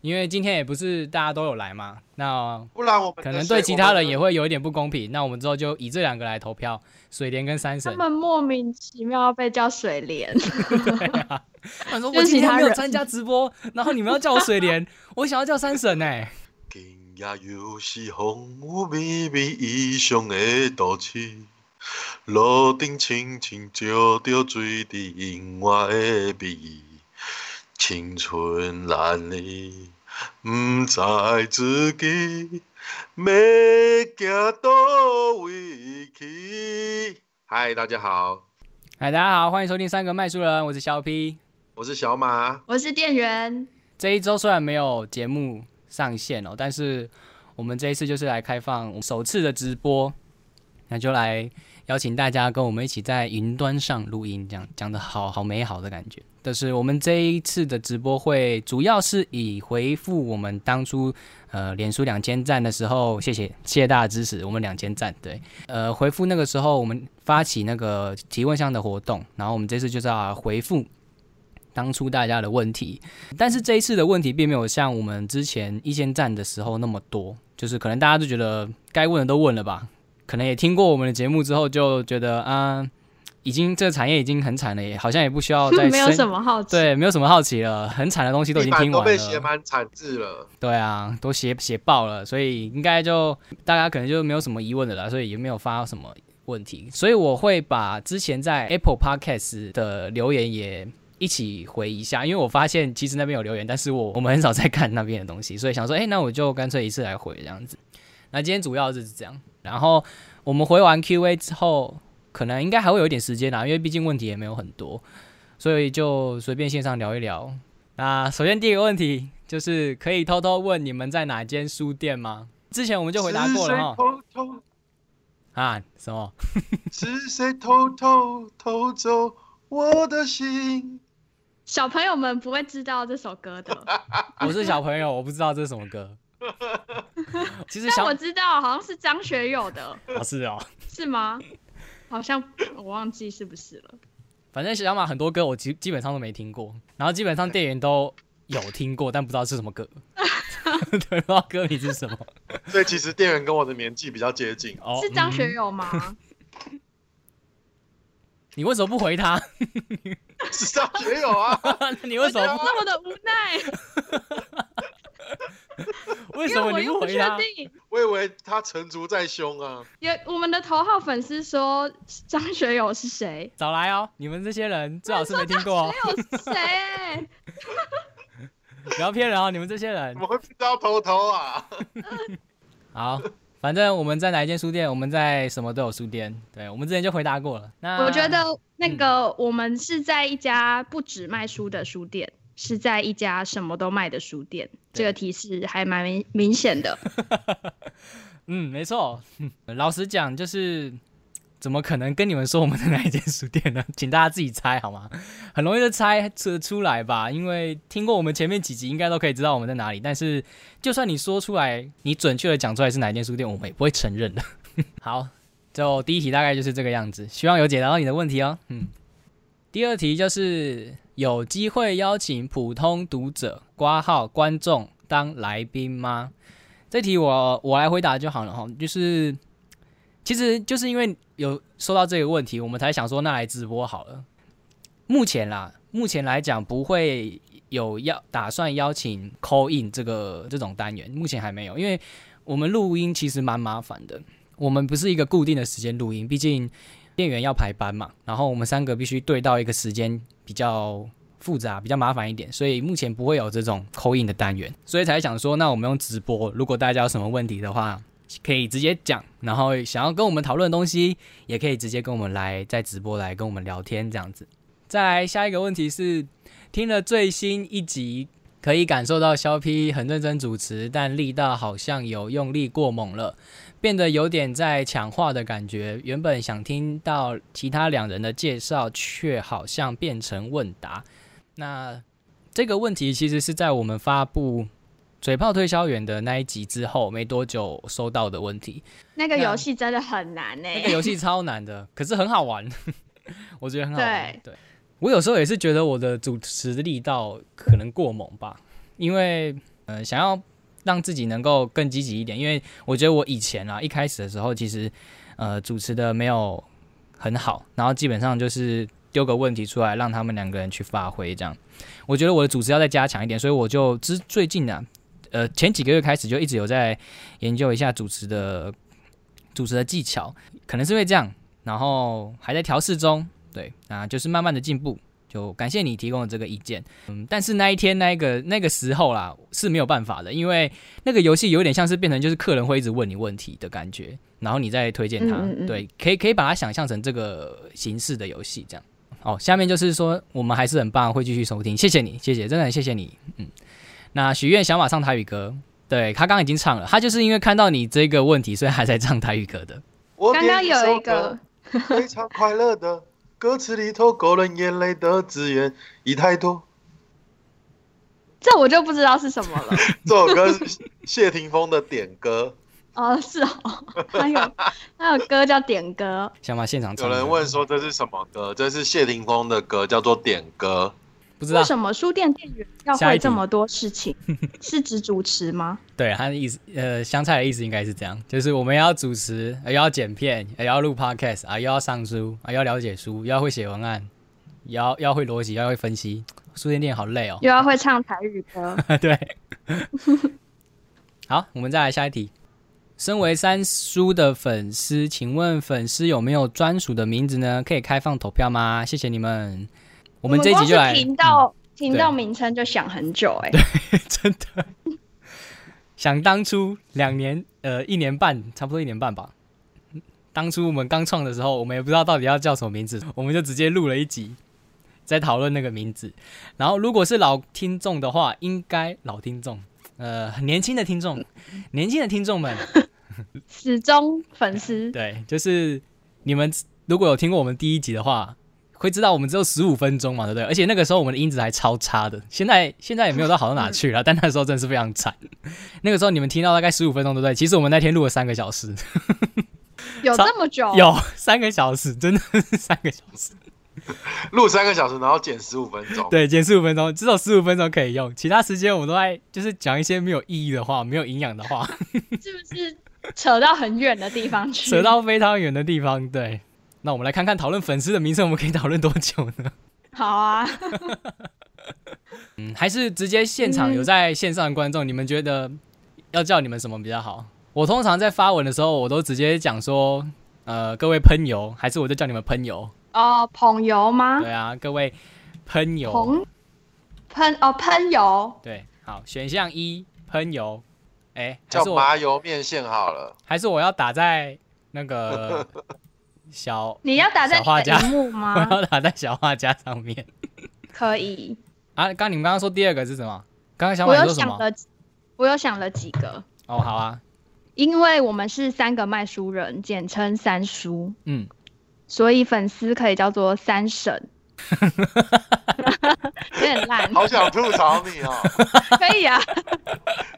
因为今天也不是大家都有来嘛，那不然我们可能对其他人也会有一点不公平。那我们之后就以这两个来投票，水莲跟三神。他们莫名其妙要被叫水莲。对啊，他说我今天没有参加直播，然后你们要叫我水莲，我想要叫三神呢。今夜又是风雨绵绵异乡的都市，路顶轻轻照着水滴樱花的美。青春难离，不知自己要行到位去。嗨，大家好！嗨，大家好，欢迎收听三个卖书人，我是小 P，我是小马，我是店员。这一周虽然没有节目上线哦，但是我们这一次就是来开放首次的直播，那就来邀请大家跟我们一起在云端上录音，这样讲的好好美好的感觉。但是我们这一次的直播会主要是以回复我们当初呃脸书两千赞的时候，谢谢谢谢大家支持，我们两千赞对，呃回复那个时候我们发起那个提问箱的活动，然后我们这次就是要回复当初大家的问题，但是这一次的问题并没有像我们之前一千赞的时候那么多，就是可能大家都觉得该问的都问了吧，可能也听过我们的节目之后就觉得啊。已经这个产业已经很惨了，也好像也不需要再 没有什么好奇，对，没有什么好奇了，很惨的东西都已经听完了，都被写满惨字了，对啊，都写写爆了，所以应该就大家可能就没有什么疑问的了，所以也没有发什么问题，所以我会把之前在 Apple Podcast 的留言也一起回一下，因为我发现其实那边有留言，但是我我们很少在看那边的东西，所以想说，哎，那我就干脆一次来回这样子。那今天主要就是这样，然后我们回完 Q&A 之后。可能应该还会有一点时间啦，因为毕竟问题也没有很多，所以就随便线上聊一聊。那首先第一个问题就是可以偷偷问你们在哪间书店吗？之前我们就回答过了哈。啊？什么？是谁偷偷偷走我的心？小朋友们不会知道这首歌的。我是小朋友，我不知道这是什么歌。其实但我知道，好像是张学友的。哦，是哦。是吗？好像我忘记是不是了。反正小马很多歌我基基本上都没听过，然后基本上店员都有听过，但不知道是什么歌。对，不知道歌名是什么。所以其实店员跟我的年纪比较接近。哦，是张学友吗？你为什么不回他？是张学友啊。你为什么那么的无奈？为什么你不回答？我以为他成竹在胸啊！也，我们的头号粉丝说张学友是谁？早来哦！你们这些人最好是没听过。张学友是 谁？不要骗人哦！你们这些人怎么会不知道偷偷啊？好，反正我们在哪一间书店？我们在什么都有书店。对，我们之前就回答过了。那我觉得那个我们是在一家不止卖书的书店。是在一家什么都卖的书店，这个提示还蛮明明显的。嗯，没错。老实讲，就是怎么可能跟你们说我们在哪一间书店呢？请大家自己猜好吗？很容易就猜出出来吧，因为听过我们前面几集，应该都可以知道我们在哪里。但是，就算你说出来，你准确的讲出来是哪一间书店，我们也不会承认的。好，就第一题大概就是这个样子，希望有解答到你的问题哦。嗯，第二题就是。有机会邀请普通读者挂号观众当来宾吗？这题我我来回答就好了哈。就是，其实就是因为有收到这个问题，我们才想说那来直播好了。目前啦，目前来讲不会有要打算邀请 call in 这个这种单元，目前还没有，因为我们录音其实蛮麻烦的。我们不是一个固定的时间录音，毕竟。店员要排班嘛，然后我们三个必须对到一个时间比较复杂、比较麻烦一点，所以目前不会有这种扣印的单元，所以才想说，那我们用直播，如果大家有什么问题的话，可以直接讲，然后想要跟我们讨论的东西，也可以直接跟我们来在直播来跟我们聊天这样子。再来下一个问题是，听了最新一集，可以感受到肖 P 很认真主持，但力道好像有用力过猛了。变得有点在抢话的感觉。原本想听到其他两人的介绍，却好像变成问答。那这个问题其实是在我们发布嘴炮推销员的那一集之后没多久收到的问题。那个游戏真的很难呢。那个游戏超难的，可是很好玩，我觉得很好玩。对，我有时候也是觉得我的主持力道可能过猛吧，因为。呃，想要让自己能够更积极一点，因为我觉得我以前啊，一开始的时候其实呃主持的没有很好，然后基本上就是丢个问题出来，让他们两个人去发挥这样。我觉得我的主持要再加强一点，所以我就之最近呢、呃前几个月开始就一直有在研究一下主持的主持的技巧，可能是因为这样，然后还在调试中，对，那就是慢慢的进步。就感谢你提供的这个意见，嗯，但是那一天那个那个时候啦是没有办法的，因为那个游戏有点像是变成就是客人会一直问你问题的感觉，然后你再推荐他，嗯嗯嗯对，可以可以把它想象成这个形式的游戏这样。哦，下面就是说我们还是很棒，会继续收听，谢谢你，谢谢，真的很谢谢你，嗯。那许愿小马唱台语歌，对他刚刚已经唱了，他就是因为看到你这个问题，所以还在唱台语歌的。我刚刚有一个非常快乐的歌词里头勾人眼泪的字眼已太多。这我就不知道是什么了。这首歌是谢霆锋的点歌。哦，是哦，还有还有歌叫点歌，想把现场唱，有人问说这是什么歌？这是谢霆锋的歌，叫做《点歌不知道为，什么书店店员要会这么多事情？是指主持吗？对他的意思，呃，香菜的意思应该是这样，就是我们要主持，呃又要剪片，也要录 podcast 啊，又要上书啊，又要了解书，又要会写文案，也要要会逻辑，要会分析。书店店好累哦。又要会唱台语歌，对，好，我们再来下一题。身为三叔的粉丝，请问粉丝有没有专属的名字呢？可以开放投票吗？谢谢你们。我们这一集就来，听到听到名称就想很久哎、对 真的。想当初两年，呃，一年半，差不多一年半吧。当初我们刚创的时候，我们也不知道到底要叫什么名字，我们就直接录了一集，在讨论那个名字。然后，如果是老听众的话，应该老听众，呃，很年轻的听众，年轻的听众们，始终粉丝对，就是你们如果有听过我们第一集的话，会知道我们只有十五分钟嘛，对不对？而且那个时候我们的音质还超差的，现在现在也没有到好到哪去了，但那时候真的是非常惨。那个时候你们听到大概十五分钟，对不对？其实我们那天录了三个小时，有这么久？有三个小时，真的是三个小时。录三个小时，然后剪十五分钟。对，减十五分钟，只有十五分钟可以用，其他时间我们都在就是讲一些没有意义的话，没有营养的话，是不是扯到很远的地方去？扯到非常远的地方。对，那我们来看看讨论粉丝的名称，我们可以讨论多久呢？好啊，嗯，还是直接现场有在线上的观众，你们觉得要叫你们什么比较好？我通常在发文的时候，我都直接讲说，呃，各位喷油，还是我就叫你们喷油。哦，捧油吗？对啊，各位喷油，捧喷哦喷油，对，好，选项一喷油，哎、还叫麻油面线好了。还是我要打在那个小，你要打在小画家你的荧幕 我？要打在小画家上面可以，啊。刚你们刚刚说第二个是什么？刚刚想我有马你说什么？想了，我有想了几个，哦，好啊，因为我们是三个卖书人，简称三叔，嗯，所以粉丝可以叫做三婶。有点烂，好想吐槽你哦，可以啊，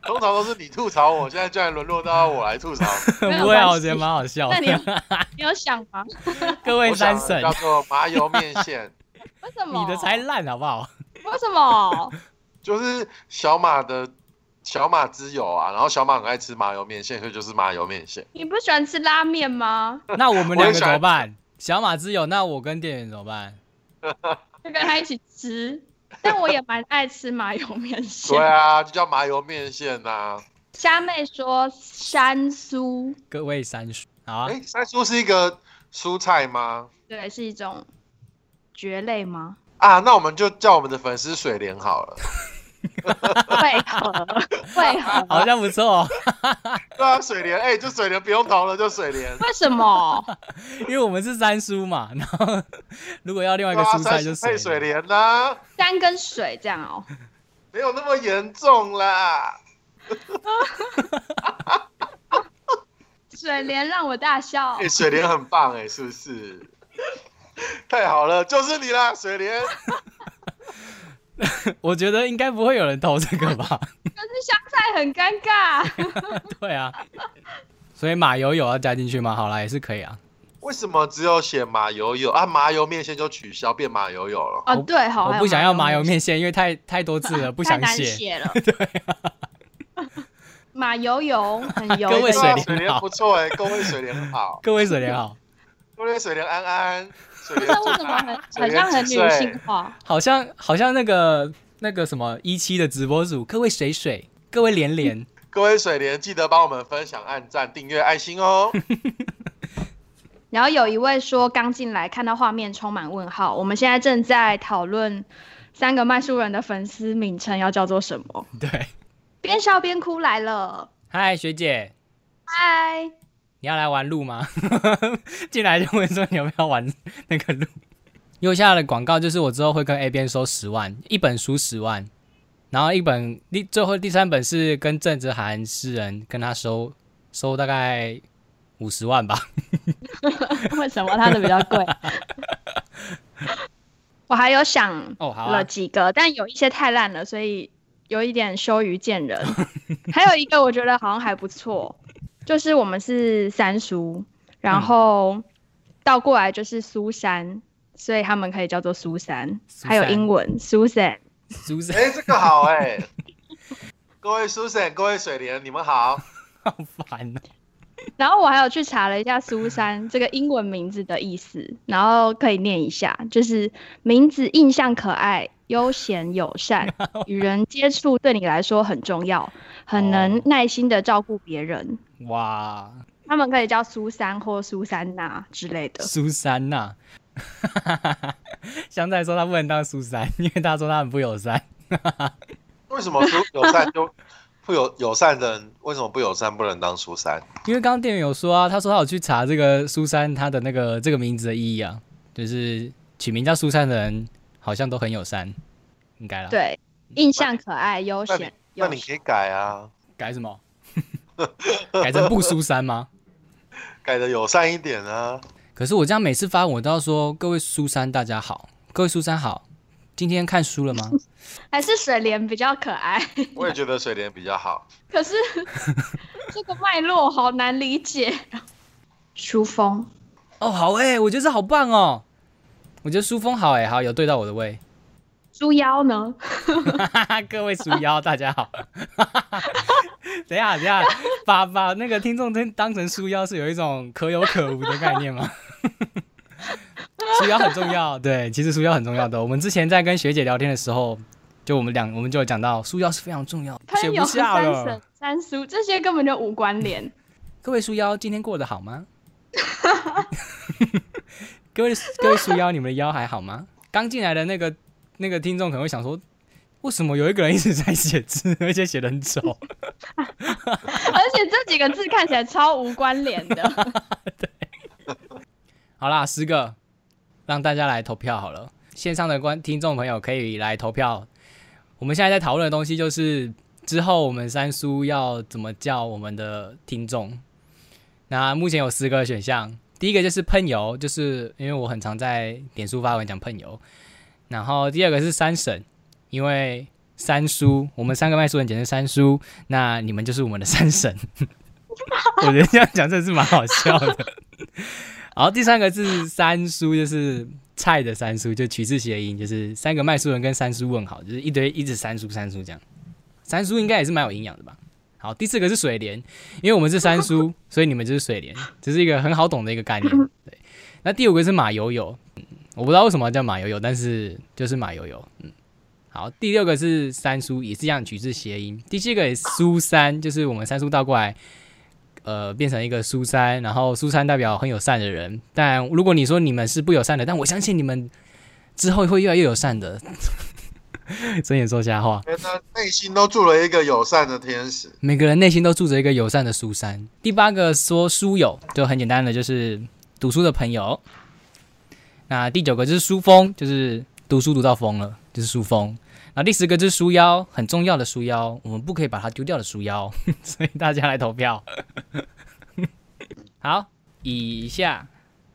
通常都是你吐槽我，现在居然沦落到我来吐槽。不会啊，我觉得蛮好笑那你有。你有想吗？各位三婶叫，做麻油面线，为什么？你的才烂好不好？为什么？就是小马的小马之友啊，然后小马很爱吃麻油面线，所以就是麻油面线。你不喜欢吃拉面吗？那我们两个怎么办？小马之友，那我跟店员怎么办？就跟他一起吃。但我也蛮爱吃麻油面线。对啊，就叫麻油面线呐、虾妹说山苏，各位三叔，好啊哎、，山苏是一个蔬菜吗？对，是一种蕨类吗？啊，那我们就叫我们的粉丝水莲好了。为何？为何？好像不错哦，对啊，水莲，哎、就水莲不用投了，就水莲。为什么？因为我们是三叔嘛。然后如果要另外一个蔬菜就配水莲。莲呐、山跟水这样哦。没有那么严重啦。水莲让我大笑哎、。水莲很棒哎、是不是？太好了，就是你啦，水莲。我觉得应该不会有人投这个吧？可是香菜很尴尬。对啊，所以马友友要加进去吗？好啦，也是可以啊。为什么只有写马友友啊？麻油面线就取消变马友友了？啊，对，好，我不想要麻油面，面线，因为太太多字了，不太难想写。写了。马游泳很游各位水莲不错哎，各位水莲好，各位水莲好，各位水莲安安，水莲这为什么很水很像很女性化？好像好像那个那个什么一期的直播组，各位水水，各位连连，各位水莲记得帮我们分享、按赞、订阅、爱心哦。然后有一位说刚进来看到画面充满问号，我们现在正在讨论三个卖书人的粉丝名称要叫做什么？对，边笑边哭来了，嗨学姐，嗨，你要来玩路吗？进来就问说你要不要玩那个路。右下的广告就是我之后会跟 A 边收十万，一本书十万，然后一本第最后第三本是跟郑子涵诗人跟他收收大概五十万吧。为什么他的比较贵？我还有想了，几个，但有一些太烂了，所以有一点羞于见人。还有一个我觉得好像还不错，就是我们是三叔，然后倒过来就是苏珊，所以他们可以叫做苏珊。苏还有英文 Susan。苏珊哎，这个好哎。各位 Susan，各位水莲，你们好。好烦哦。然后我还有去查了一下苏珊这个英文名字的意思，然后可以念一下，就是名字印象可爱、悠闲友善，与人接触对你来说很重要，很能哦耐心的照顾别人。哇，他们可以叫苏珊或苏珊娜之类的。苏珊娜、香菜说他不能当苏珊，因为他说他很不友善。为什么友友善就不友友善的人为什么不友善不能当苏珊？因为刚刚店员有说啊，他说他有去查这个苏珊他的那个这个名字的意义啊，就是取名叫苏珊的人好像都很友善，应该啦。，对，印象可爱、悠闲、那你可以改啊，改什么？改成不苏三吗？改的友善一点啊。可是我这样每次发文我都要说各位苏珊大家好，各位苏珊好，今天看书了吗？还是水莲比较可爱。我也觉得水莲比较好。可是 这个脉络好难理解。书风，哦，好哎、我觉得这好棒哦，我觉得书风好哎、好有对到我的胃。猪腰呢？各位鼠妖，大家好。等一下，等一下，把把那个听众真当成书妖是有一种可有可无的概念吗？书妖很重要，对，其实书妖很重要的。我们之前在跟学姐聊天的时候，就我们两我们就有讲到书妖是非常重要的，写不下三了。三叔这些根本就无关联。各位书妖，今天过得好吗？各位各位书妖，你们的腰还好吗？刚进来的那个那个听众可能会想说，为什么有一个人一直在写字，而且写的很丑？而且这几个字看起来超无关联的。对好啦，十个，让大家来投票好了。线上的观听众朋友可以来投票。我们现在在讨论的东西就是之后我们三叔要怎么叫我们的听众。那目前有十个选项，第一个就是喷油，就是因为我很常在脸书发文讲喷油。然后第二个是三婶，因为三叔，我们三个卖书人简称三叔，那你们就是我们的三婶。我觉得这样讲真的是蛮好笑的。然后第三个是三叔，就是菜的三叔，就取自谐音，就是三个卖书人跟三叔问好，就是一堆一直三叔三叔这样。三叔应该也是蛮有营养的吧？好，第四个是水莲，因为我们是三叔，所以你们就是水莲，这是一个很好懂的一个概念。对，那第五个是马友友，嗯，我不知道为什么叫马友友，但是就是马友友，嗯。好，第六个是三叔，也是一样取自谐音。第七个也是苏三，就是我们三叔倒过来，呃，变成一个苏三，然后苏三代表很友善的人。但如果你说你们是不友善的，但我相信你们之后会越来越友善的。睁眼说瞎话，每个人内心都住了一个友善的天使。每个人内心都住着一个友善的苏三。第八个说书友，就很简单的，就是读书的朋友。那第九个就是书疯，就是读书读到疯了，就是书风。那第十个就是书腰，很重要的书腰，我们不可以把它丢掉的书腰，所以大家来投票。好，以下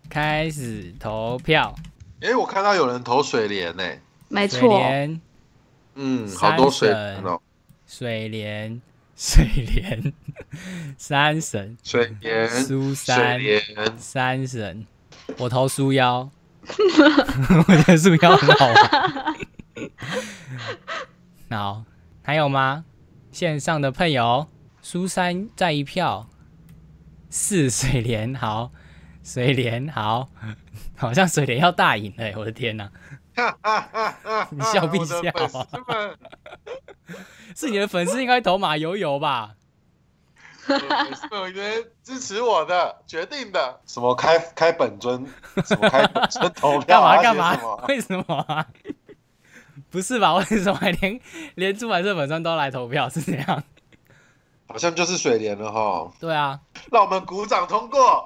开始投票。诶，我看到有人投水莲呢、水没错，莲，嗯，好多水莲哦，水莲，水莲，三神，水莲，苏水三，莲，三神，我投书腰，我觉得书腰很好玩。好，还有吗？线上的朋友，苏三再一票，四水莲好，水莲好，好像水莲要大赢了欸，我的天哪、你笑必笑啊我的粉丝们是你的粉丝应该投马友友吧？我的粉丝们，我觉得支持我的决定的。什么开开本尊，什么开本尊投票啊，干嘛干嘛？为什么啊？不是吧？为什么连 连出版社本身都来投票？是这样？好像就是水莲了哈。对啊，让我们鼓掌通过。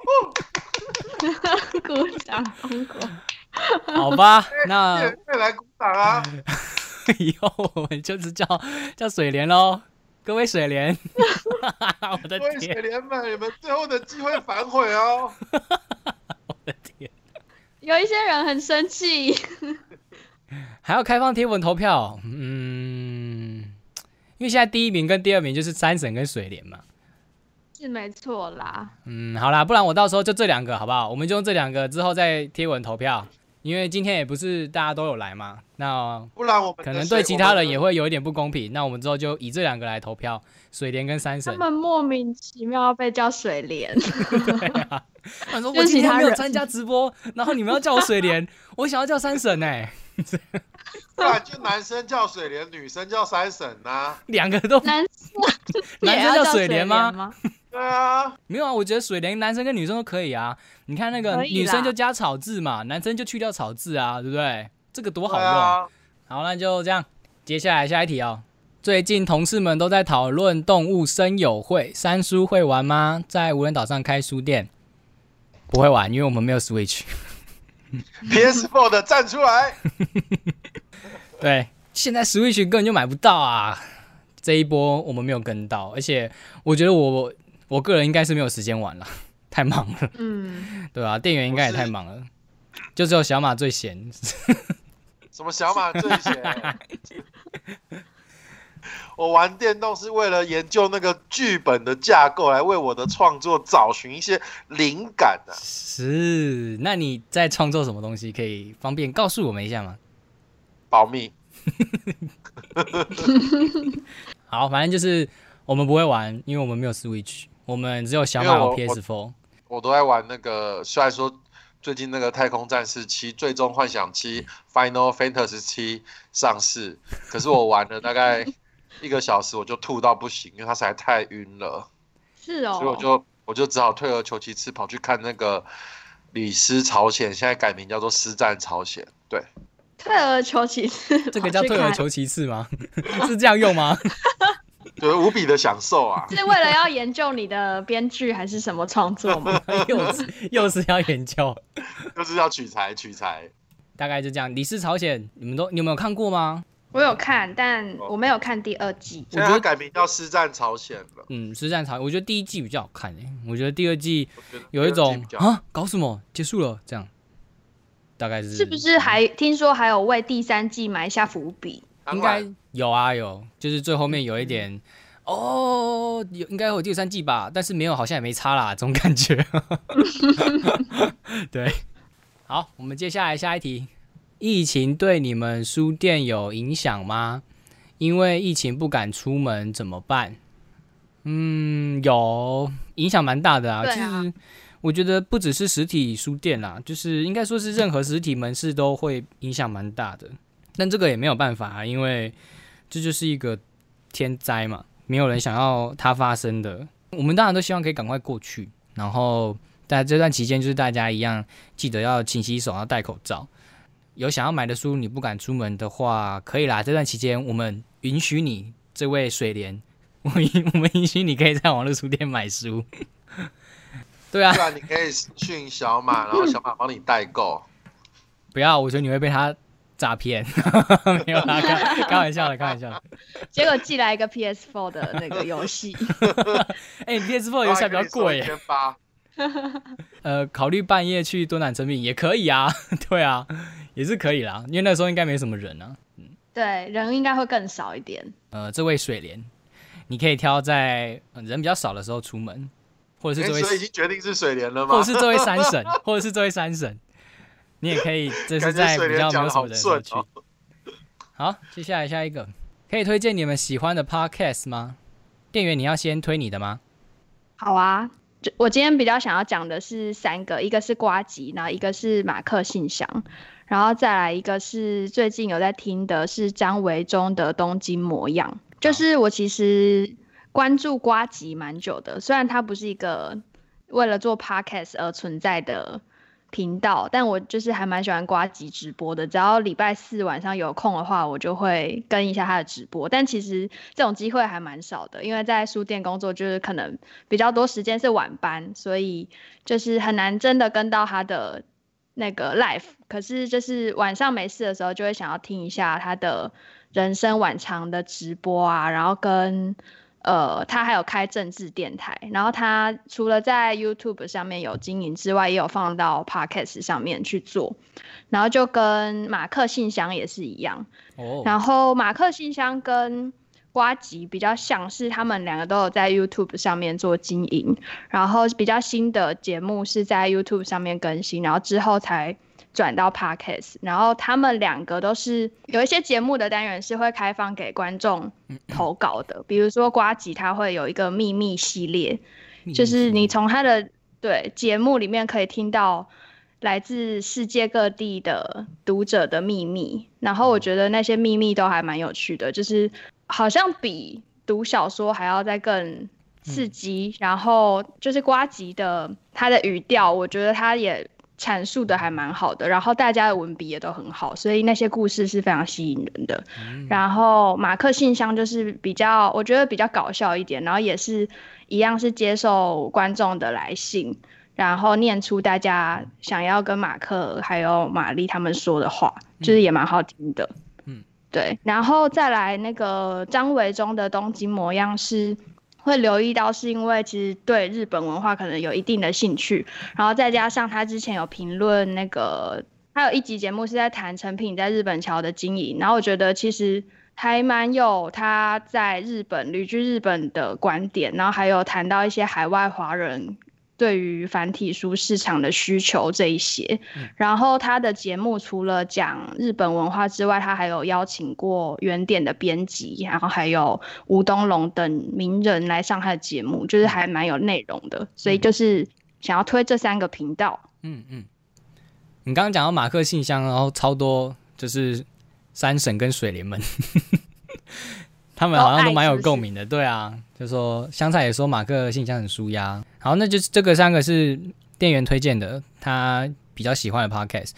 鼓掌通过。好吧，那也可以来鼓掌啊！以后我们就是叫叫水莲喽，各位水莲，我的各位水天，莲们，你们最后的机会反悔哦。我的天，有一些人很生气，还要开放贴文投票，嗯，因为现在第一名跟第二名就是三省跟水莲嘛，是没错啦。嗯，好啦，不然我到时候就这两个好不好？我们就用这两个之后再贴文投票，因为今天也不是大家都有来嘛，那不然我们可能水对其他人也。会有一点不公平，那我们之后就以这两个来投票，水莲跟三省。他们莫名其妙被叫水莲，他说就是我今天其他人没有参加直播，然后你们要叫我水莲，我想要叫三省呢、不然就男生叫水莲，女生叫三婶呐。两个都男生 男生叫水莲吗？吗？对啊，没有啊，我觉得水莲男生跟女生都可以啊。你看那个女生就加草字嘛，男生就去掉草字啊，对不对？这个多好用。啊。好，那就这样。接下来下一题哦。最近同事们都在讨论动物声友会，三叔会玩吗？在无人岛上开书店？不会玩，因为我们没有 Switch。PS4 的站出来，对，现在 Switch 根本就买不到啊！这一波我们没有跟到，而且我觉得我我个人应该是没有时间玩了，太忙了，嗯，对啊、店员应该也太忙了，就只有小马最闲。什么小马最闲？我玩电动是为了研究那个剧本的架构，来为我的创作找寻一些灵感啊。是，那你在创作什么东西？可以方便告诉我们一下吗？保密，好，反正就是我们不会玩，因为我们没有 Switch，我们只有小马有因为我 PS4。我都在玩那个，虽然说最近那个《太空战士七》《最终幻想七》《Final Fantasy 七》上市，可是我玩了大概一个小时，我就吐到不行，因为他实在太晕了，是哦。所以我就我就只好退而求其次，跑去看那个《李斯朝鲜》，现在改名叫做《师战朝鲜》。对，退而求其次，这个叫退而求其次吗？是这样用吗？对，无比的享受啊！是为了要研究你的编剧还是什么创作吗？又是又是要研究，又是要取材取材。大概就这样。《李氏朝鲜》，你们都你们有看过吗？我有看，但我没有看第二季。现在它改名叫《师战朝鲜》了。嗯，《师战朝鲜》，我觉得第一季比较好看诶，我觉得第二季我觉得有一种啊，搞什么结束了这样，大概是是不是还听说还有为第三季埋下伏笔？当应该有啊有，就是最后面有一点。哦，有应该有第三季吧，但是没有，好像也没差啦，这种感觉。对，好，我们接下来下一题，疫情对你们书店有影响吗？因为疫情不敢出门怎么办？嗯，有影响蛮大的啊。其实我觉得不只是实体书店啦，就是应该说是任何实体门市都会影响蛮大的。但这个也没有办法啊，因为这就是一个天灾嘛，没有人想要它发生的。我们当然都希望可以赶快过去，然后在这段期间，就是大家一样记得要勤洗手，要戴口罩。有想要买的书，你不敢出门的话，可以啦。这段期间，我们允许你这位水莲，我允我们允许你可以在网络书店买书。对啊对啊你可以训小马，然后小马帮你代购。不要，我觉得你会被他诈骗。没有啦，开开玩笑的，开玩笑的。结果寄来一个 PS4 的那个游戏，哎、p s 4游戏还比较贵耶。千八。呃，考虑半夜去多南成品也可以啊，对啊，也是可以啦，因为那时候应该没什么人啊。对人应该会更少一点。呃，这位水莲，你可以挑在、呃人比较少的时候出门，或者是这位，哎所以已经决定是水莲了吗？或者是这位三婶，或者是这位三婶，你也可以，这是在比较没有什么人。好，接下来下一个，可以推荐你们喜欢的 podcast 吗？店员，你要先推你的吗？好啊，就我今天比较想要讲的是三个，一个是瓜吉，然后一个是马克信箱，然后再来一个是最近有在听的是张维忠的《东京模样》，就是我其实关注瓜吉蛮久的，虽然他不是一个为了做 podcast 而存在的。频道，但我就是还蛮喜欢瓜吉直播的。只要礼拜四晚上有空的话，我就会跟一下他的直播。但其实这种机会还蛮少的，因为在书店工作，就是可能比较多时间是晚班，所以就是很难真的跟到他的那个 life，。可是就是晚上没事的时候，就会想要听一下他的人生晚长的直播啊，然后跟。呃，他还有开政治电台，然后他除了在 YouTube 上面有经营之外，也有放到 Podcast 上面去做，然后就跟马克信箱也是一样。哦。然后马克信箱跟瓜吉比较像是，他们两个都有在 YouTube 上面做经营，然后比较新的节目是在 YouTube 上面更新，然后之后才。转到 podcast，然后他们两个都是有一些节目的单元是会开放给观众投稿的，比如说瓜吉他会有一个秘密系列，就是你从他的对节目里面可以听到来自世界各地的读者的秘密，然后我觉得那些秘密都还蛮有趣的，就是好像比读小说还要再更刺激，然后就是瓜吉的他的语调，我觉得他也。阐述的还蛮好的，然后大家的文笔也都很好，所以那些故事是非常吸引人的。然后马克信箱就是比较，我觉得比较搞笑一点，然后也是一样是接受观众的来信，然后念出大家想要跟马克还有玛丽他们说的话，就是也蛮好听的。对。然后再来那个张维忠的东京模样是。会留意到，是因为其实对日本文化可能有一定的兴趣，然后再加上他之前有评论那个，还有一集节目是在谈成品在日本桥的经营，然后我觉得其实还蛮有他在日本旅居日本的观点，然后还有谈到一些海外华人。对于繁体书市场的需求这一些，然后他的节目除了讲日本文化之外，他还有邀请过原点的编辑，然后还有吴东龙等名人来上他的节目，就是还蛮有内容的。所以就是想要推这三个频道。嗯嗯，你刚刚讲到马克信箱，然后超多就是三省跟水莲们。他们好像都蛮有共鸣的，对啊，就说香菜也说马克信箱很舒压。好，那就是这个三个是店员推荐的，他比较喜欢的 podcast。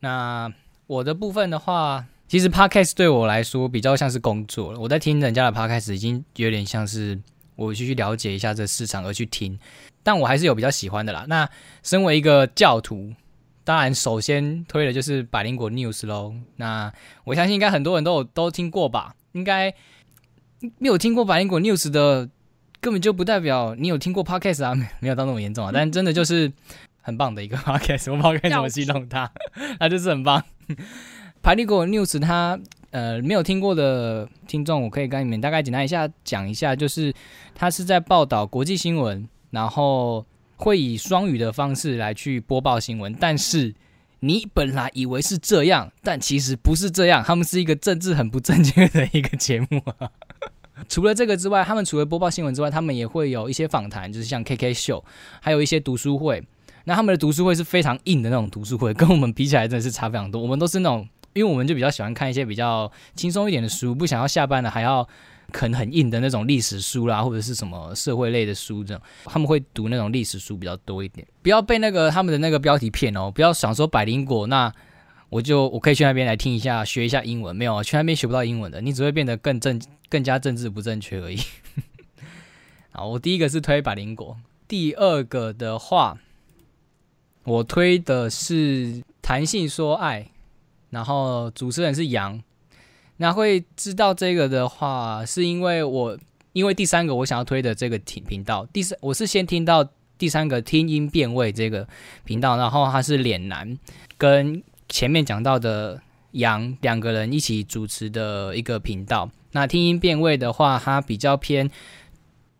那我的部分的话，其实 podcast 对我来说比较像是工作了。我在听人家的 podcast 已经有点像是我去了解一下这市场而去听，但我还是有比较喜欢的啦。那身为一个教徒，当然首先推的就是百灵果 news 喽。那我相信应该很多人都有都听过吧，应该。没有听过百灵果 news 的，根本就不代表你有听过 podcast 啊，没 没有到那么严重啊，但真的就是很棒的一个 podcast，我不知道该怎么形容它，它就是很棒。百灵果 news 它呃没有听过的听众，我可以跟你们大概简单一下讲一下，就是它是在报道国际新闻，然后会以双语的方式来去播报新闻，但是你本来以为是这样，但其实不是这样，他们是一个政治很不正确的一个节目啊。除了这个之外，他们除了播报新闻之外，他们也会有一些访谈，就是像 K K 秀，还有一些读书会。那他们的读书会是非常硬的那种读书会，跟我们比起来真的是差非常多。我们都是那种，因为我们就比较喜欢看一些比较轻松一点的书，不想要下班了还要啃很硬的那种历史书啦，或者是什么社会类的书这种。他们会读那种历史书比较多一点。不要被那个他们的那个标题骗哦，不要想说百灵果那。我就我可以去那边来听一下，学一下英文。没有，去那边学不到英文的，你只会变得更正、更加政治不正确而已。好，我第一个是推百灵果，第二个的话，我推的是弹性说爱，然后主持人是杨。那会知道这个的话，是因为我因为第三个我想要推的这个频频道，第三我是先听到第三个听音辨位这个频道，然后他是脸男跟。前面讲到的杨两个人一起主持的一个频道，那听音辨位的话，它比较偏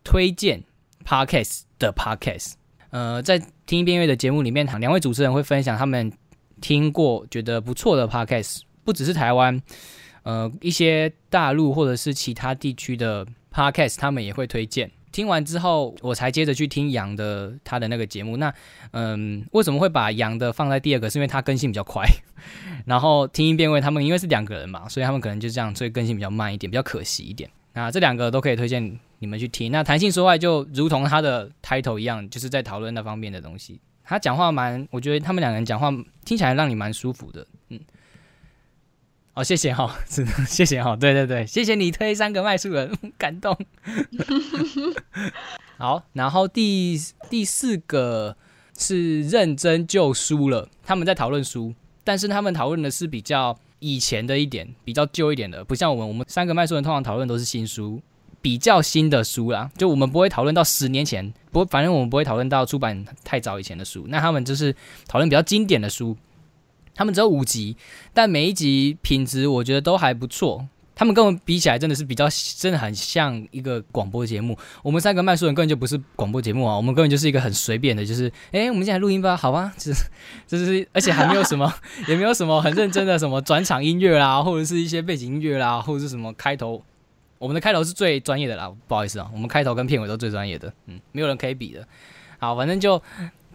推荐 podcast 的 podcast。呃，在听音辨位的节目里面，两位主持人会分享他们听过觉得不错的 podcast，不只是台湾，呃，一些大陆或者是其他地区的 podcast，他们也会推荐。听完之后，我才接着去听杨的他的那个节目。那嗯，为什么会把杨的放在第二个？是因为他更新比较快。然后听音辨位他们因为是两个人嘛，所以他们可能就这样，所以更新比较慢一点，比较可惜一点。那这两个都可以推荐你们去听。那弹性说话就如同他的 title 一样，就是在讨论那方面的东西。他讲话蛮，我觉得他们两个人讲话听起来让你蛮舒服的。嗯，哦，谢谢哈，是的，谢谢哈，对对对，谢谢你推三个麦数人，感动。好，然后第第四个是认真就书了，他们在讨论书，但是他们讨论的是比较以前的一点，比较旧一点的，不像我们，我们三个麦数人通常讨论都是新书。比较新的书啦，就我们不会讨论到十年前，不，反正我们不会讨论到出版太早以前的书。那他们就是讨论比较经典的书，他们只有五集，但每一集品质我觉得都还不错。他们跟我们比起来，真的是比较，真的很像一个广播节目。我们三个卖书人根本就不是广播节目啊，我们根本就是一个很随便的，就是哎，我们现在录音吧，好吧，就是，就是，而且还没有什么，也没有什么很认真的什么转场音乐啦，或者是一些背景音乐啦，或者是什么开头。我们的开头是最专业的啦，不好意思啊，我们开头跟片尾都最专业的，嗯，没有人可以比的。好，反正就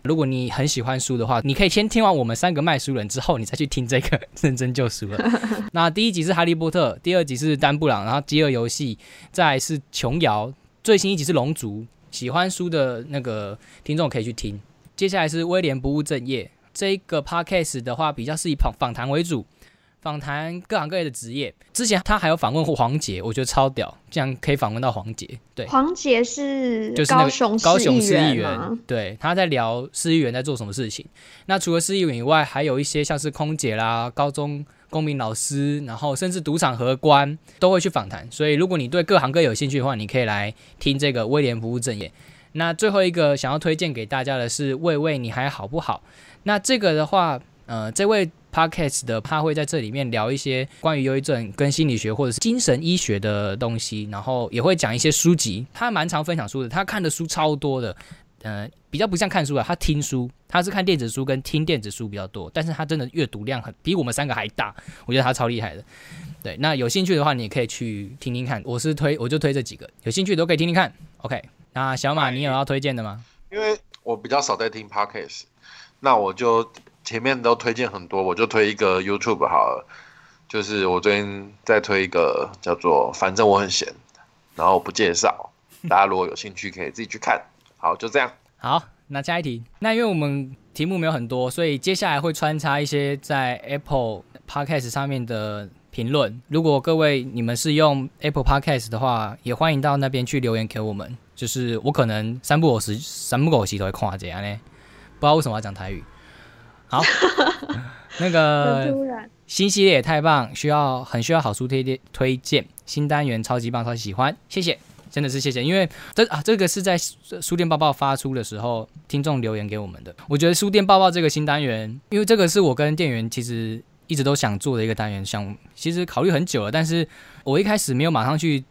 如果你很喜欢书的话，你可以先听完我们三个卖书人之后，你再去听这个 认真救赎了。那第一集是哈利波特，第二集是丹布朗，然后饥饿游戏，再是琼瑶，最新一集是龙族。喜欢书的那个听众可以去听。接下来是威廉不务正业，这一个 podcast 的话比较是以访访谈为主。访谈各行各业的职业，之前他还有访问过黄杰，我觉得超屌，竟然可以访问到黄杰。对，黄杰是就是高雄高雄市议员，对，他在聊市议员在做什么事情。那除了市议员以外，还有一些像是空姐啦、高中公民老师，然后甚至赌场荷官都会去访谈。所以如果你对各行各业有兴趣的话，你可以来听这个威廉不务正业。那最后一个想要推荐给大家的是魏魏，你还好不好？那这个的话，呃，这位。Podcast 的他会在这里面聊一些关于忧郁症跟心理学或者是精神医学的东西，然后也会讲一些书籍。他蛮常分享书的，他看的书超多的，呃，比较不像看书啊，他听书，他是看电子书跟听电子书比较多，但是他真的阅读量很比我们三个还大，我觉得他超厉害的。对，那有兴趣的话，你也可以去听听看。我是推，我就推这几个，有兴趣都可以听听看。OK，那小马，你有要推荐的吗？因为我比较少在听 Podcast，那我就。前面都推荐很多，我就推一个 YouTube 好了。就是我最近在推一个叫做“反正我很闲”，然后不介绍，大家如果有兴趣可以自己去看。好，就这样。好，那下一题。那因为我们题目没有很多，所以接下来会穿插一些在 Apple Podcast 上面的评论。如果各位你们是用 Apple Podcast 的话，也欢迎到那边去留言给我们。就是我可能三不五时、三不五时都会看这样呢。不知道为什么要讲台语。好，那个新系列也太棒，需要很需要好书推荐推荐，新单元超级棒，超级喜欢，谢谢，真的是谢谢，因为这啊这个是在书店报报发出的时候，听众留言给我们的。我觉得书店报报这个新单元，因为这个是我跟店员其实一直都想做的一个单元项目，其实考虑很久了，但是我一开始没有马上去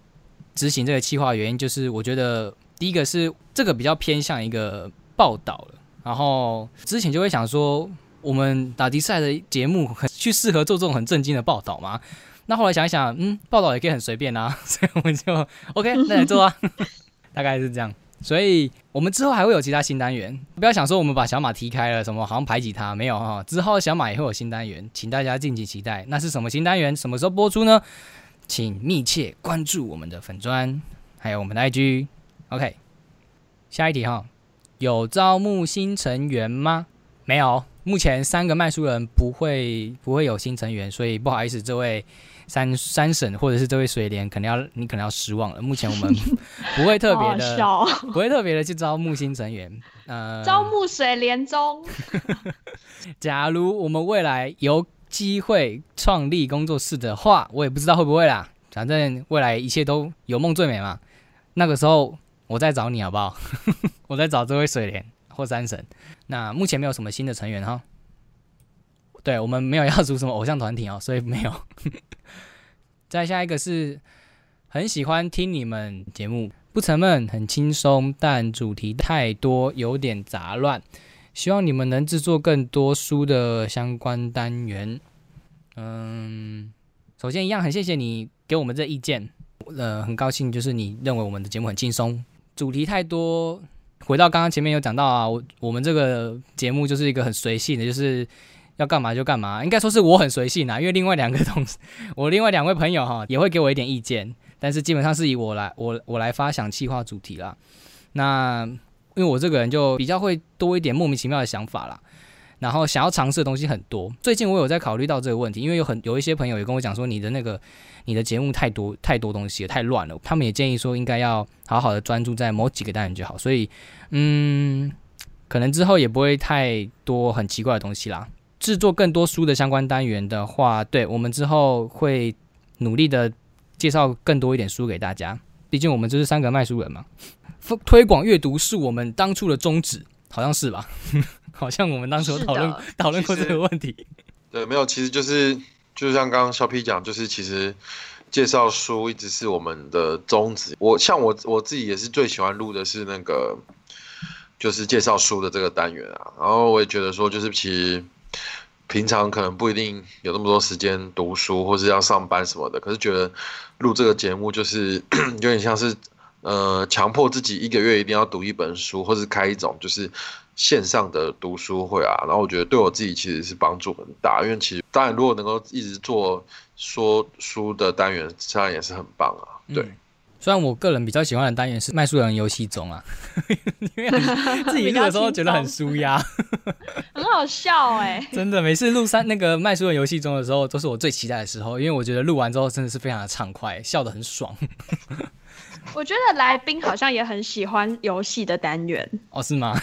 执行这个计划，原因就是我觉得第一个是这个比较偏向一个报道了，然后之前就会想说。我们打迪赛的节目很去适合做这种很震惊的报道吗？那后来想一想，嗯，报道也可以很随便啊，所以我们就 OK，那来做啊，大概是这样。所以我们之后还会有其他新单元，不要想说我们把小马踢开了，什么好像排挤他，没有哈。之后小马也会有新单元，请大家敬请期待。那是什么新单元？什么时候播出呢？请密切关注我们的粉砖，还有我们的 IG。OK，下一题哈，有招募新成员吗？没有。目前三个卖书人不会不会有新成员，所以不好意思，这位三三婶或者是这位水莲，可能要你可能要失望了。目前我们不会特别的，不会特别的去招募新成员。呃，招募水莲中。假如我们未来有机会创立工作室的话，我也不知道会不会啦。反正未来一切都有梦最美嘛。那个时候我再找你好不好？我再找这位水莲。或三神，那目前没有什么新的成员哈。对我们没有要组什么偶像团体哦，所以没有。再下一个是很喜欢听你们节目，不沉闷，很轻松，但主题太多，有点杂乱。希望你们能制作更多书的相关单元。嗯，首先一样很谢谢你给我们这意见。呃，很高兴就是你认为我们的节目很轻松，主题太多。回到刚刚前面有讲到啊，我我们这个节目就是一个很随性的，就是要干嘛就干嘛。应该说是我很随性啊，因为另外两个同事，我另外两位朋友哈也会给我一点意见，但是基本上是以我来我我来发想计划主题啦。那因为我这个人就比较会多一点莫名其妙的想法啦。然后想要尝试的东西很多。最近我有在考虑到这个问题，因为有很有一些朋友也跟我讲说，你的那个你的节目太多太多东西，太乱了。他们也建议说，应该要好好的专注在某几个单元就好。所以，嗯，可能之后也不会太多很奇怪的东西啦。制作更多书的相关单元的话，对我们之后会努力的介绍更多一点书给大家。毕竟我们就是三个卖书人嘛，推广阅读是我们当初的宗旨，好像是吧？好像我们当时有讨论讨论过这个问题。对，没有，其实就是就像刚刚小 P 讲，就是其实介绍书一直是我们的宗旨。我像我我自己也是最喜欢录的是那个就是介绍书的这个单元啊。然后我也觉得说，就是其实平常可能不一定有那么多时间读书，或是要上班什么的。可是觉得录这个节目就是 有点像是呃强迫自己一个月一定要读一本书，或是开一种就是。线上的读书会啊，然后我觉得对我自己其实是帮助很大，因为其实当然如果能够一直做说书的单元，当然也是很棒啊。对，虽然我个人比较喜欢的单元是卖书人游戏中啊，因为 自己录的时候觉得很舒压，很好笑哎，真的每次录三那个卖书人游戏中的时候，都是我最期待的时候，因为我觉得录完之后真的是非常的畅快，笑得很爽。我觉得来宾好像也很喜欢游戏的单元哦，是吗？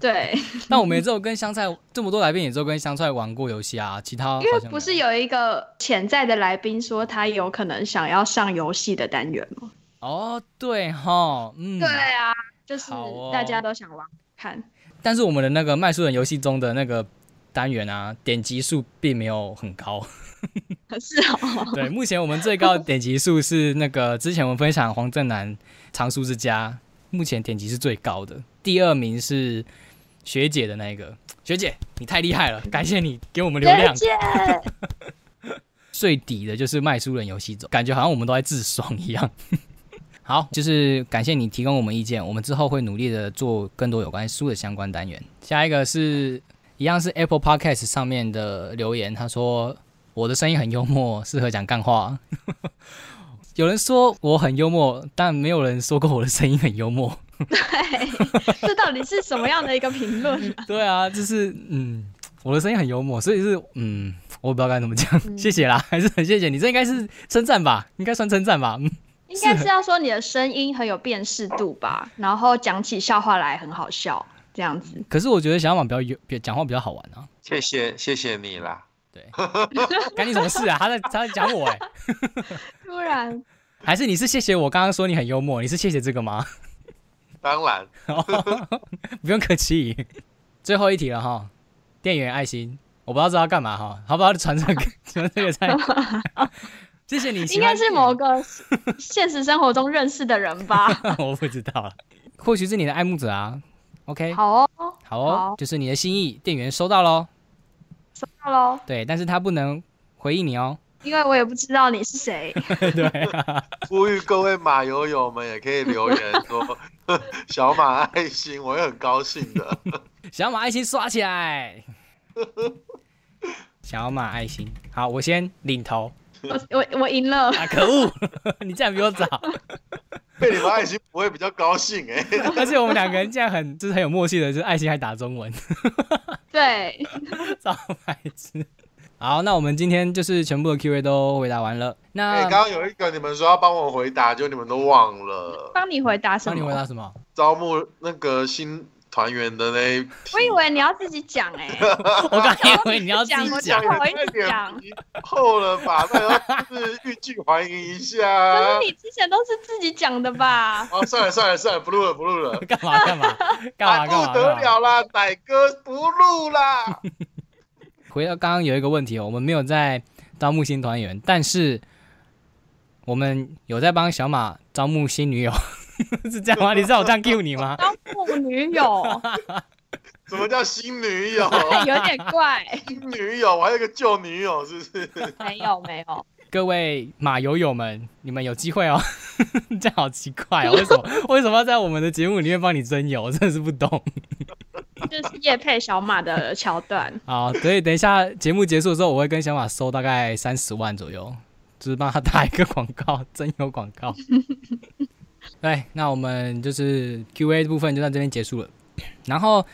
对。那我们也只有跟香菜这么多来宾，也只有跟香菜玩过游戏啊，其他因为不是有一个潜在的来宾说他有可能想要上游戏的单元吗？哦，对哈，嗯，对啊，就是大家都想玩看。但是我们的那个麦书人游戏中的那个单元啊，点击数并没有很高。是哦，对，目前我们最高的点击数是那个之前我们分享黄正南藏书之家，目前点击是最高的，第二名是学姐的那个学姐，你太厉害了，感谢你给我们流量。最底的就是卖书人游戏走，感觉好像我们都在自爽一样。好，就是感谢你提供我们意见，我们之后会努力的做更多有关书的相关单元。下一个是一样是 Apple Podcast 上面的留言，他说。我的声音很幽默，适合讲干话。有人说我很幽默，但没有人说过我的声音很幽默。对，这到底是什么样的一个评论？对啊，就是嗯，我的声音很幽默，所以是嗯，我不知道该怎么讲。谢谢啦，还是很谢谢你，这应该是称赞吧？应该算称赞吧？应该是要说你的声音很有辨识度吧？然后讲起笑话来很好笑，这样子。可是我觉得小马比较有，讲话比较好玩啊。谢谢，谢谢你啦。对，干你什么事啊？他在他在讲我哎，突然，还是你是谢谢我刚刚说你很幽默？你是谢谢这个吗？当然，不用客气。最后一题了哈，店员爱心，我不知道知道干嘛哈，好不好？传这个 传这个菜。谢谢你，应该是某个现实生活中认识的人吧？我不知道了，或许是你的爱慕者啊。OK，好哦，好哦，就是你的心意，店员收到喽。收到喽。对，但是他不能回应你哦，因为我也不知道你是谁。对，呼吁各位马友友们也可以留言说 小马爱心，我也很高兴的。小马爱心刷起来。小马爱心，好，我先领头。我我我赢了。啊，可恶！你竟然比我早。被你们爱心我会比较高兴哎。而且我们两个人竟然很就是很有默契的，就是爱心还打中文。对，造牌子。好，那我们今天就是全部的 Q&A 都回答完了。那刚刚有一个你们说要帮我回答，就你们都忘了。帮你回答什么？帮你回答什么？招募那个新团员的那。我以为你要自己讲哎。我刚以为你要自己讲，不好意思讲。厚了吧？那要是欲拒还迎一下。可是你之前都是自己讲的吧？哦，算了算了算了，不录了不录了。干嘛干嘛干嘛干嘛？不得了啦，奶哥不录啦。回到刚刚有一个问题哦，我们没有在招募新团员，但是我们有在帮小马招募新女友，是这样吗？你知道我这样 Q 你吗？招募女友？什么叫新女友？有点怪。新女友，我还有个旧女友，是不是？没有没有，各位马友友们，你们有机会哦。这样好奇怪哦，为什么为什么要在我们的节目里面帮你增油？我真的是不懂。就是叶配小马的桥段。好，所以等一下节目结束之后，我会跟小马收大概三十万左右，就是帮他打一个广告，增油广告。对，那我们就是 Q&A 部分就到这边结束了。然后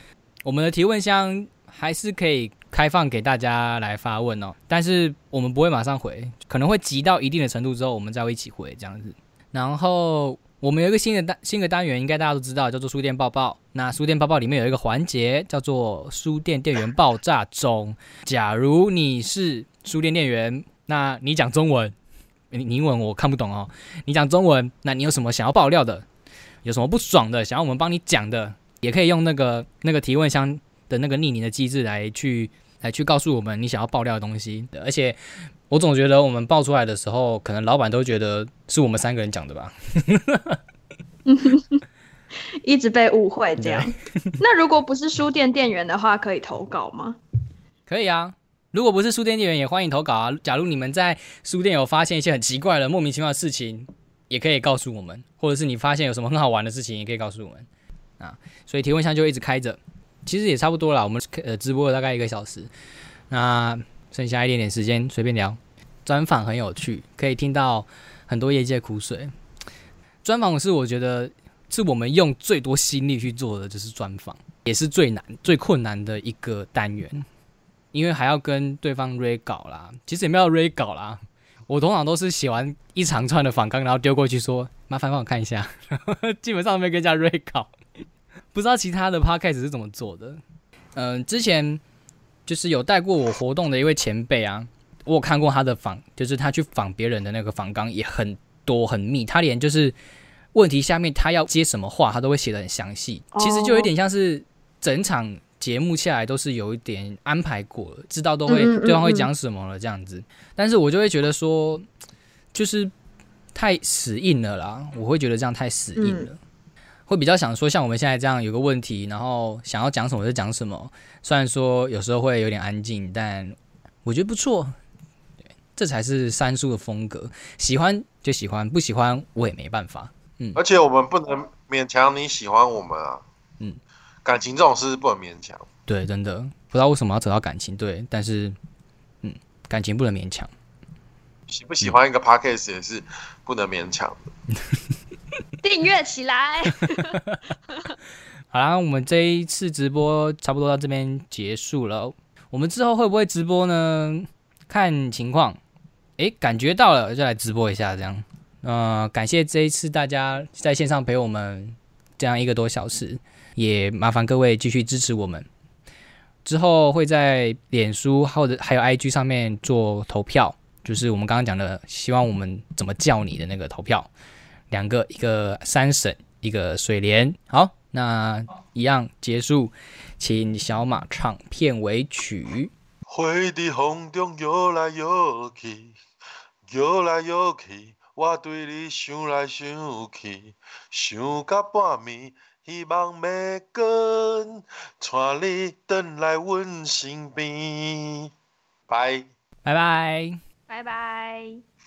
我们的提问箱还是可以开放给大家来发问哦，但是我们不会马上回，可能会急到一定的程度之后，我们再会一起回这样子。然后我们有一个新的单新的单元，应该大家都知道，叫做书店报报。那书店报报里面有一个环节叫做书店店员爆炸中。假如你是书店店员，那你讲中文，你英文我看不懂哦。你讲中文，那你有什么想要爆料的？有什么不爽的，想要我们帮你讲的，也可以用那个那个提问箱的那个匿名的机制来去来去告诉我们你想要爆料的东西。而且我总觉得我们爆出来的时候，可能老板都觉得是我们三个人讲的吧。一直被误会这样。那如果不是书店店员的话，可以投稿吗？可以啊，如果不是书店店员，也欢迎投稿啊。假如你们在书店有发现一些很奇怪的、莫名其妙的事情，也可以告诉我们；或者是你发现有什么很好玩的事情，也可以告诉我们啊。所以提问箱就一直开着，其实也差不多了。我们呃 直播了大概一个小时，那剩下一点点时间随便聊。专访很有趣，可以听到很多业界苦水。专访是我觉得是我们用最多心力去做的，就是专访，也是最难、最困难的一个单元，因为还要跟对方 re 稿啦。其实也没有 re 稿啦，我通常都是写完一长串的访纲，然后丢过去说：“麻烦帮我看一下。”基本上没跟人家 re 稿。不知道其他的 podcast 是怎么做的。嗯，之前就是有带过我活动的一位前辈啊。我有看过他的访，就是他去访别人的那个访纲也很多很密，他连就是问题下面他要接什么话，他都会写的很详细。其实就有点像是整场节目下来都是有一点安排过了，知道都会对方会讲什么了这样子。但是我就会觉得说，就是太死硬了啦，我会觉得这样太死硬了，会比较想说像我们现在这样有个问题，然后想要讲什么就讲什么。虽然说有时候会有点安静，但我觉得不错。这才是三叔的风格，喜欢就喜欢，不喜欢我也没办法。嗯，而且我们不能勉强你喜欢我们啊。嗯，感情这种事不能勉强。对，真的不知道为什么要扯到感情。对，但是嗯，感情不能勉强。喜不喜欢一个 podcast 也是不能勉强的。订阅起来。好啦，我们这一次直播差不多到这边结束了。我们之后会不会直播呢？看情况。诶，感觉到了就来直播一下，这样。呃，感谢这一次大家在线上陪我们这样一个多小时，也麻烦各位继续支持我们。之后会在脸书或者还有 IG 上面做投票，就是我们刚刚讲的，希望我们怎么叫你的那个投票，两个，一个三省，一个水莲。好，那一样结束，请小马唱片尾曲。花在风中摇来摇去。摇来摇去，我对你想来想去，想到半暝，希望要跟，带你回来阮身边。拜拜拜拜拜。